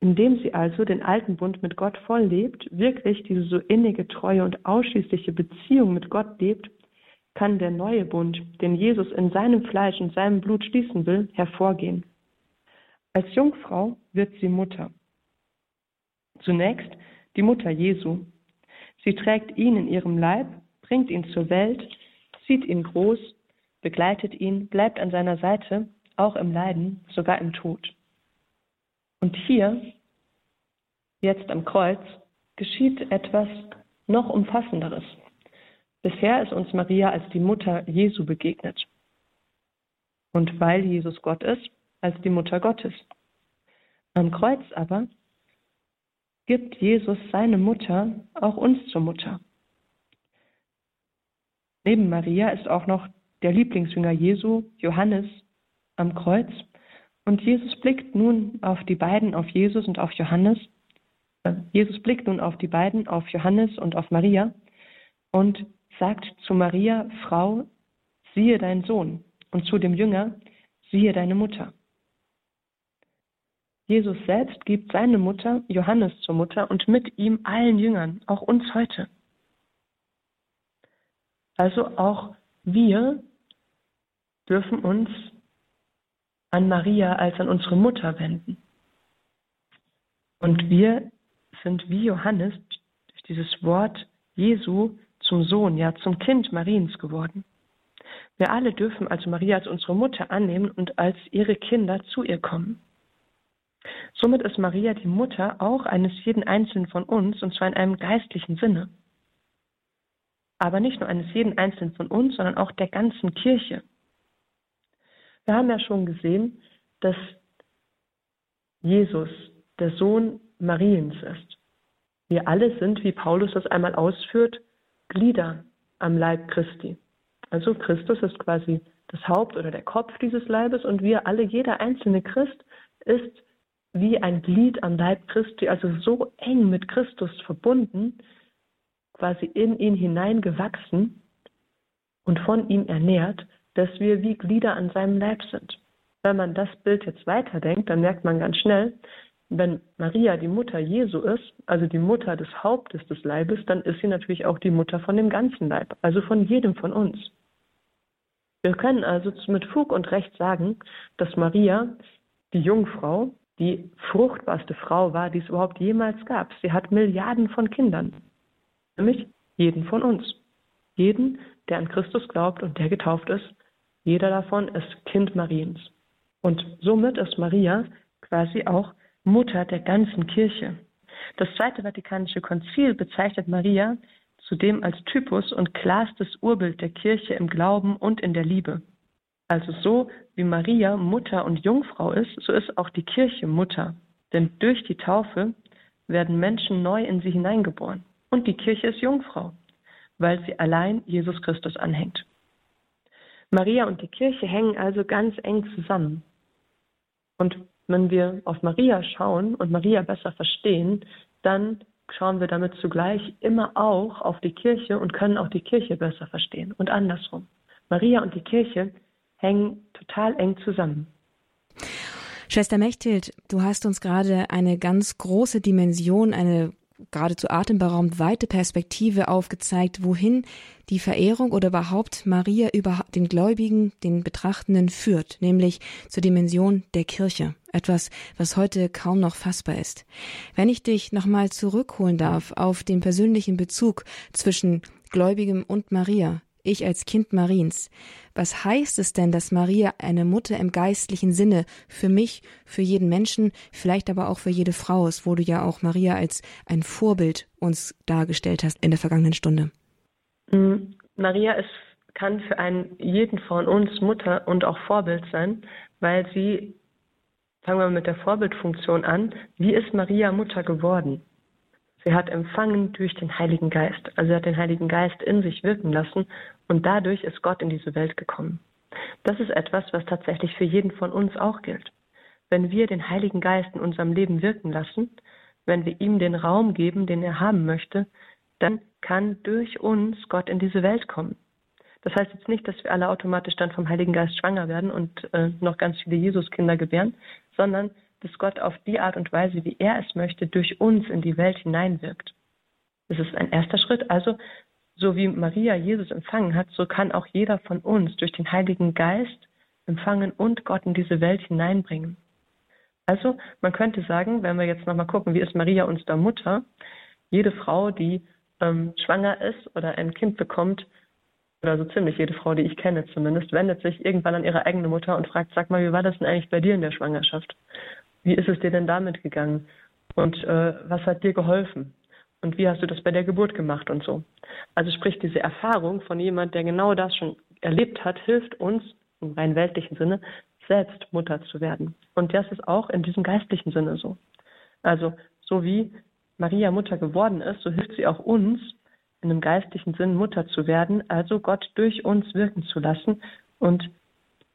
Indem sie also den alten Bund mit Gott voll lebt, wirklich diese so innige, treue und ausschließliche Beziehung mit Gott lebt, kann der neue Bund, den Jesus in seinem Fleisch und seinem Blut schließen will, hervorgehen. Als Jungfrau wird sie Mutter. Zunächst die Mutter Jesu. Sie trägt ihn in ihrem Leib, bringt ihn zur Welt, zieht ihn groß, begleitet ihn, bleibt an seiner Seite, auch im Leiden, sogar im Tod. Und hier, jetzt am Kreuz, geschieht etwas noch Umfassenderes. Bisher ist uns Maria als die Mutter Jesu begegnet. Und weil Jesus Gott ist, als die Mutter Gottes. Am Kreuz aber gibt Jesus seine Mutter auch uns zur Mutter. Neben Maria ist auch noch der Lieblingsjünger Jesu, Johannes, am Kreuz. Und Jesus blickt nun auf die beiden, auf Jesus und auf Johannes. Äh, Jesus blickt nun auf die beiden, auf Johannes und auf Maria und sagt zu Maria, Frau, siehe dein Sohn, und zu dem Jünger, siehe deine Mutter. Jesus selbst gibt seine Mutter, Johannes, zur Mutter und mit ihm allen Jüngern, auch uns heute. Also auch wir dürfen uns an Maria als an unsere Mutter wenden. Und wir sind wie Johannes durch dieses Wort Jesu zum Sohn, ja zum Kind Mariens geworden. Wir alle dürfen also Maria als unsere Mutter annehmen und als ihre Kinder zu ihr kommen. Somit ist Maria die Mutter auch eines jeden Einzelnen von uns, und zwar in einem geistlichen Sinne. Aber nicht nur eines jeden Einzelnen von uns, sondern auch der ganzen Kirche. Wir haben ja schon gesehen, dass Jesus der Sohn Mariens ist. Wir alle sind, wie Paulus das einmal ausführt, Glieder am Leib Christi. Also Christus ist quasi das Haupt oder der Kopf dieses Leibes und wir alle, jeder einzelne Christ ist wie ein Glied am Leib Christi, also so eng mit Christus verbunden, quasi in ihn hineingewachsen und von ihm ernährt, dass wir wie Glieder an seinem Leib sind. Wenn man das Bild jetzt weiterdenkt, dann merkt man ganz schnell, wenn Maria die Mutter Jesu ist, also die Mutter des Hauptes des Leibes, dann ist sie natürlich auch die Mutter von dem ganzen Leib, also von jedem von uns. Wir können also mit Fug und Recht sagen, dass Maria, die Jungfrau, die fruchtbarste Frau war, die es überhaupt jemals gab. Sie hat Milliarden von Kindern, nämlich jeden von uns. Jeden, der an Christus glaubt und der getauft ist, jeder davon ist Kind Mariens. Und somit ist Maria quasi auch Mutter der ganzen Kirche. Das Zweite Vatikanische Konzil bezeichnet Maria zudem als Typus und klarstes Urbild der Kirche im Glauben und in der Liebe. Also so wie Maria Mutter und Jungfrau ist, so ist auch die Kirche Mutter. Denn durch die Taufe werden Menschen neu in sie hineingeboren. Und die Kirche ist Jungfrau, weil sie allein Jesus Christus anhängt. Maria und die Kirche hängen also ganz eng zusammen. Und wenn wir auf Maria schauen und Maria besser verstehen, dann schauen wir damit zugleich immer auch auf die Kirche und können auch die Kirche besser verstehen und andersrum. Maria und die Kirche hängen total eng zusammen. Schwester Mechthild, du hast uns gerade eine ganz große Dimension, eine geradezu atemberaubend weite Perspektive aufgezeigt, wohin die Verehrung oder überhaupt Maria über den Gläubigen, den Betrachtenden führt, nämlich zur Dimension der Kirche. Etwas, was heute kaum noch fassbar ist. Wenn ich dich nochmal zurückholen darf auf den persönlichen Bezug zwischen Gläubigem und Maria, ich als Kind Mariens. Was heißt es denn, dass Maria eine Mutter im geistlichen Sinne für mich, für jeden Menschen, vielleicht aber auch für jede Frau ist, wo du ja auch Maria als ein Vorbild uns dargestellt hast in der vergangenen Stunde? Mm, Maria ist, kann für einen jeden von uns Mutter und auch Vorbild sein, weil sie, fangen wir mit der Vorbildfunktion an, wie ist Maria Mutter geworden? Sie hat empfangen durch den Heiligen Geist. Also sie hat den Heiligen Geist in sich wirken lassen und dadurch ist Gott in diese Welt gekommen. Das ist etwas, was tatsächlich für jeden von uns auch gilt. Wenn wir den Heiligen Geist in unserem Leben wirken lassen, wenn wir ihm den Raum geben, den er haben möchte, dann kann durch uns Gott in diese Welt kommen. Das heißt jetzt nicht, dass wir alle automatisch dann vom Heiligen Geist schwanger werden und äh, noch ganz viele Jesuskinder gebären, sondern dass Gott auf die Art und Weise, wie er es möchte, durch uns in die Welt hineinwirkt. Das ist ein erster Schritt. Also, so wie Maria Jesus empfangen hat, so kann auch jeder von uns durch den Heiligen Geist empfangen und Gott in diese Welt hineinbringen. Also, man könnte sagen, wenn wir jetzt nochmal gucken, wie ist Maria uns da Mutter? Jede Frau, die ähm, schwanger ist oder ein Kind bekommt, oder so ziemlich jede Frau, die ich kenne zumindest, wendet sich irgendwann an ihre eigene Mutter und fragt, sag mal, wie war das denn eigentlich bei dir in der Schwangerschaft? Wie ist es dir denn damit gegangen? Und äh, was hat dir geholfen? Und wie hast du das bei der Geburt gemacht und so? Also sprich, diese Erfahrung von jemand, der genau das schon erlebt hat, hilft uns im rein weltlichen Sinne, selbst Mutter zu werden. Und das ist auch in diesem geistlichen Sinne so. Also so wie Maria Mutter geworden ist, so hilft sie auch uns, in einem geistlichen Sinn Mutter zu werden, also Gott durch uns wirken zu lassen und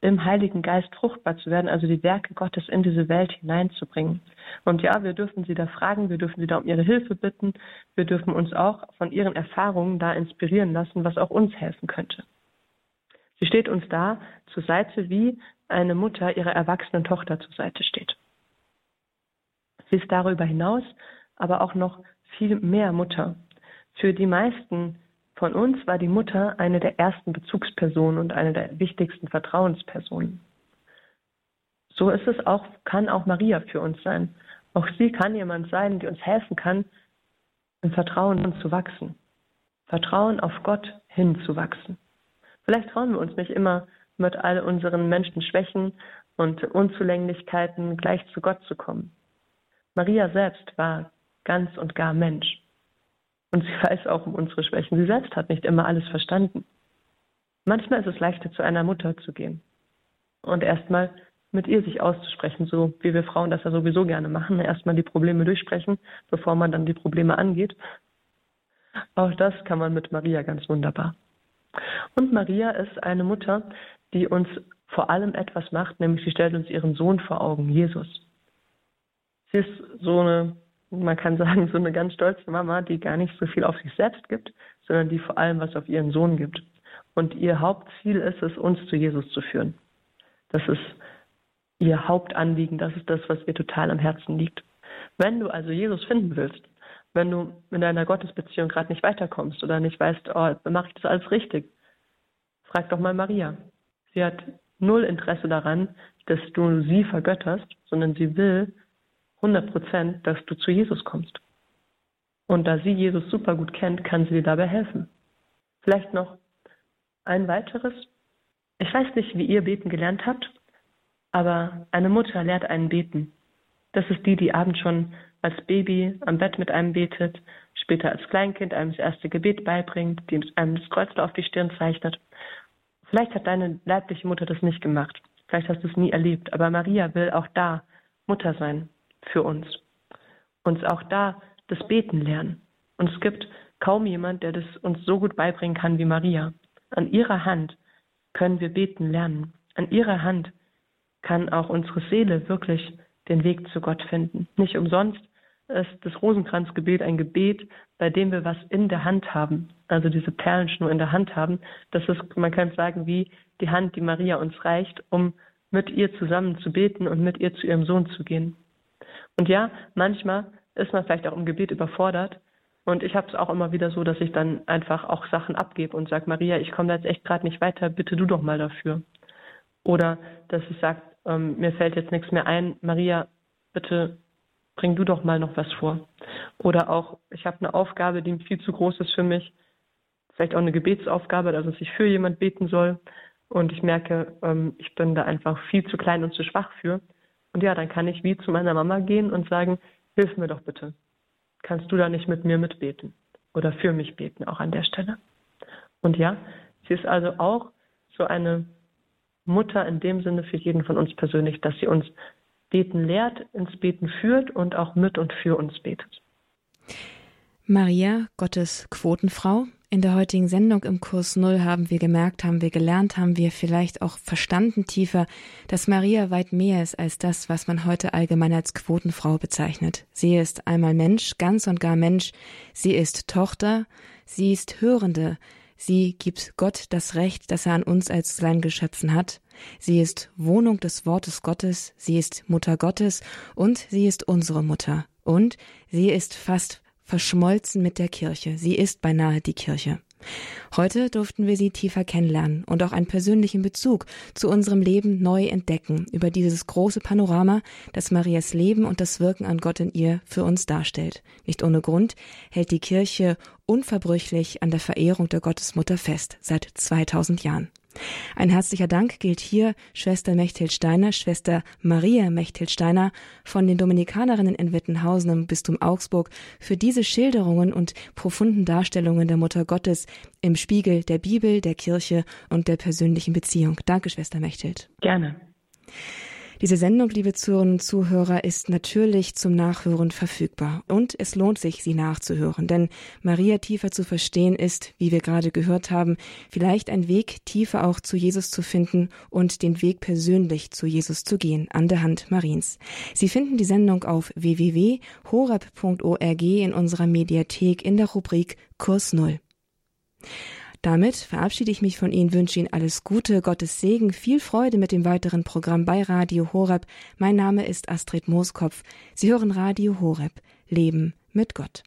im Heiligen Geist fruchtbar zu werden, also die Werke Gottes in diese Welt hineinzubringen. Und ja, wir dürfen sie da fragen, wir dürfen sie da um ihre Hilfe bitten, wir dürfen uns auch von ihren Erfahrungen da inspirieren lassen, was auch uns helfen könnte. Sie steht uns da zur Seite, wie eine Mutter ihrer erwachsenen Tochter zur Seite steht. Sie ist darüber hinaus aber auch noch viel mehr Mutter. Für die meisten von uns war die Mutter eine der ersten Bezugspersonen und eine der wichtigsten Vertrauenspersonen. So ist es auch, kann auch Maria für uns sein. Auch sie kann jemand sein, die uns helfen kann, im Vertrauen zu wachsen. Vertrauen auf Gott hinzuwachsen. Vielleicht trauen wir uns nicht immer mit all unseren Menschenschwächen und Unzulänglichkeiten gleich zu Gott zu kommen. Maria selbst war ganz und gar Mensch. Und sie weiß auch um unsere Schwächen. Sie selbst hat nicht immer alles verstanden. Manchmal ist es leichter, zu einer Mutter zu gehen und erstmal mit ihr sich auszusprechen, so wie wir Frauen das ja sowieso gerne machen. Erstmal die Probleme durchsprechen, bevor man dann die Probleme angeht. Auch das kann man mit Maria ganz wunderbar. Und Maria ist eine Mutter, die uns vor allem etwas macht, nämlich sie stellt uns ihren Sohn vor Augen, Jesus. Sie ist so eine man kann sagen, so eine ganz stolze Mama, die gar nicht so viel auf sich selbst gibt, sondern die vor allem was auf ihren Sohn gibt. Und ihr Hauptziel ist es, uns zu Jesus zu führen. Das ist ihr Hauptanliegen, das ist das, was ihr total am Herzen liegt. Wenn du also Jesus finden willst, wenn du in deiner Gottesbeziehung gerade nicht weiterkommst oder nicht weißt, oh, mache ich das alles richtig, frag doch mal Maria. Sie hat null Interesse daran, dass du sie vergötterst, sondern sie will 100 Prozent, dass du zu Jesus kommst. Und da sie Jesus super gut kennt, kann sie dir dabei helfen. Vielleicht noch ein weiteres. Ich weiß nicht, wie ihr beten gelernt habt, aber eine Mutter lehrt einen beten. Das ist die, die abends schon als Baby am Bett mit einem betet, später als Kleinkind einem das erste Gebet beibringt, die einem das Kreuz auf die Stirn zeichnet. Vielleicht hat deine leibliche Mutter das nicht gemacht. Vielleicht hast du es nie erlebt. Aber Maria will auch da Mutter sein für uns. Uns auch da das Beten lernen. Und es gibt kaum jemand, der das uns so gut beibringen kann wie Maria. An ihrer Hand können wir beten lernen. An ihrer Hand kann auch unsere Seele wirklich den Weg zu Gott finden. Nicht umsonst ist das Rosenkranzgebet ein Gebet, bei dem wir was in der Hand haben, also diese Perlenschnur in der Hand haben. Das ist, man kann sagen, wie die Hand, die Maria uns reicht, um mit ihr zusammen zu beten und mit ihr zu ihrem Sohn zu gehen. Und ja, manchmal ist man vielleicht auch im Gebet überfordert. Und ich habe es auch immer wieder so, dass ich dann einfach auch Sachen abgebe und sage, Maria, ich komme da jetzt echt gerade nicht weiter, bitte du doch mal dafür. Oder dass ich sage, ähm, mir fällt jetzt nichts mehr ein, Maria, bitte bring du doch mal noch was vor. Oder auch, ich habe eine Aufgabe, die viel zu groß ist für mich, vielleicht auch eine Gebetsaufgabe, also dass ich für jemand beten soll. Und ich merke, ähm, ich bin da einfach viel zu klein und zu schwach für. Und ja, dann kann ich wie zu meiner Mama gehen und sagen, hilf mir doch bitte. Kannst du da nicht mit mir mitbeten? Oder für mich beten, auch an der Stelle. Und ja, sie ist also auch so eine Mutter in dem Sinne für jeden von uns persönlich, dass sie uns Beten lehrt, ins Beten führt und auch mit und für uns betet. Maria, Gottes Quotenfrau. In der heutigen Sendung im Kurs Null haben wir gemerkt, haben wir gelernt, haben wir vielleicht auch verstanden tiefer, dass Maria weit mehr ist als das, was man heute allgemein als Quotenfrau bezeichnet. Sie ist einmal Mensch, ganz und gar Mensch. Sie ist Tochter. Sie ist Hörende. Sie gibt Gott das Recht, das er an uns als seinen Geschöpfen hat. Sie ist Wohnung des Wortes Gottes, sie ist Mutter Gottes und sie ist unsere Mutter. Und sie ist fast verschmolzen mit der Kirche. Sie ist beinahe die Kirche. Heute durften wir sie tiefer kennenlernen und auch einen persönlichen Bezug zu unserem Leben neu entdecken über dieses große Panorama, das Marias Leben und das Wirken an Gott in ihr für uns darstellt. Nicht ohne Grund hält die Kirche unverbrüchlich an der Verehrung der Gottesmutter fest, seit 2000 Jahren. Ein herzlicher Dank gilt hier Schwester Mechthild Steiner, Schwester Maria Mechthild Steiner von den Dominikanerinnen in Wittenhausen im Bistum Augsburg für diese Schilderungen und profunden Darstellungen der Mutter Gottes im Spiegel der Bibel, der Kirche und der persönlichen Beziehung. Danke, Schwester Mechthild. Gerne. Diese Sendung, liebe Zuhörerinnen und Zuhörer, ist natürlich zum Nachhören verfügbar. Und es lohnt sich, sie nachzuhören. Denn Maria tiefer zu verstehen ist, wie wir gerade gehört haben, vielleicht ein Weg, tiefer auch zu Jesus zu finden und den Weg persönlich zu Jesus zu gehen, an der Hand Mariens. Sie finden die Sendung auf www.horab.org in unserer Mediathek in der Rubrik Kurs Null. Damit verabschiede ich mich von Ihnen, wünsche Ihnen alles Gute, Gottes Segen, viel Freude mit dem weiteren Programm bei Radio Horeb. Mein Name ist Astrid Mooskopf. Sie hören Radio Horeb. Leben mit Gott.